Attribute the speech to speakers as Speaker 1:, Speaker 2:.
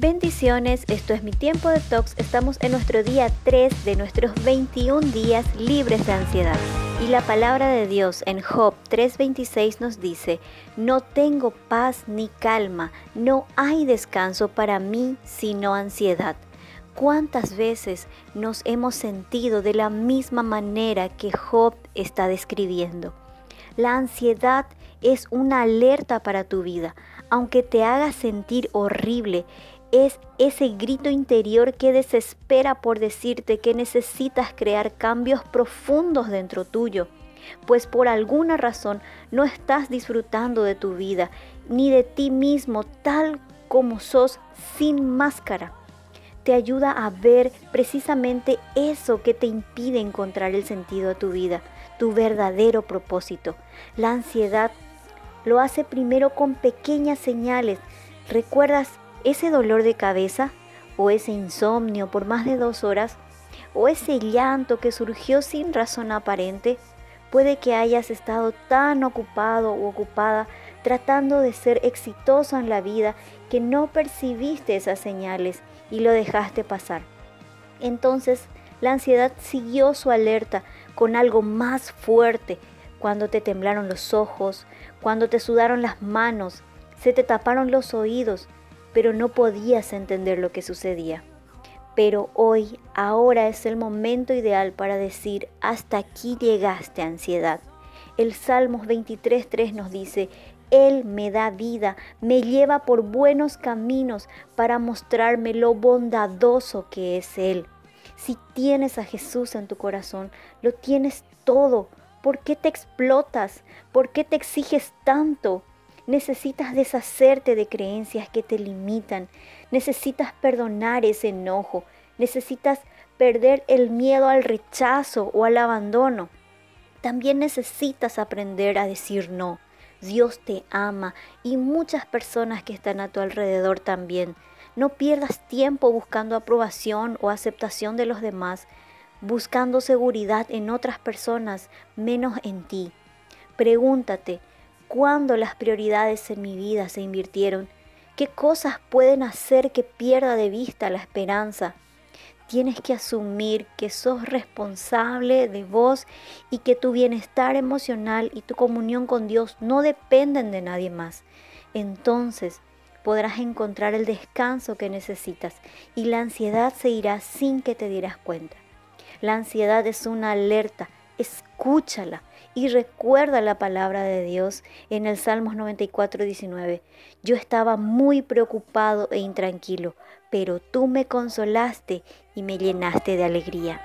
Speaker 1: Bendiciones, esto es mi tiempo de talks. Estamos en nuestro día 3 de nuestros 21 días libres de ansiedad. Y la palabra de Dios en Job 3:26 nos dice, no tengo paz ni calma, no hay descanso para mí sino ansiedad. ¿Cuántas veces nos hemos sentido de la misma manera que Job está describiendo? La ansiedad es una alerta para tu vida, aunque te haga sentir horrible, es ese grito interior que desespera por decirte que necesitas crear cambios profundos dentro tuyo, pues por alguna razón no estás disfrutando de tu vida ni de ti mismo tal como sos sin máscara. Te ayuda a ver precisamente eso que te impide encontrar el sentido de tu vida, tu verdadero propósito. La ansiedad lo hace primero con pequeñas señales. ¿Recuerdas ese dolor de cabeza o ese insomnio por más de dos horas o ese llanto que surgió sin razón aparente, puede que hayas estado tan ocupado o ocupada tratando de ser exitoso en la vida que no percibiste esas señales y lo dejaste pasar. Entonces, la ansiedad siguió su alerta con algo más fuerte, cuando te temblaron los ojos, cuando te sudaron las manos, se te taparon los oídos, pero no podías entender lo que sucedía. Pero hoy, ahora es el momento ideal para decir, hasta aquí llegaste ansiedad. El Salmos 23.3 nos dice, Él me da vida, me lleva por buenos caminos para mostrarme lo bondadoso que es Él. Si tienes a Jesús en tu corazón, lo tienes todo. ¿Por qué te explotas? ¿Por qué te exiges tanto? Necesitas deshacerte de creencias que te limitan. Necesitas perdonar ese enojo. Necesitas perder el miedo al rechazo o al abandono. También necesitas aprender a decir no. Dios te ama y muchas personas que están a tu alrededor también. No pierdas tiempo buscando aprobación o aceptación de los demás, buscando seguridad en otras personas, menos en ti. Pregúntate, cuándo las prioridades en mi vida se invirtieron, qué cosas pueden hacer que pierda de vista la esperanza. Tienes que asumir que sos responsable de vos y que tu bienestar emocional y tu comunión con Dios no dependen de nadie más. Entonces podrás encontrar el descanso que necesitas y la ansiedad se irá sin que te dieras cuenta. La ansiedad es una alerta, escúchala y recuerda la palabra de Dios en el Salmos 94, 19. Yo estaba muy preocupado e intranquilo, pero tú me consolaste y me llenaste de alegría.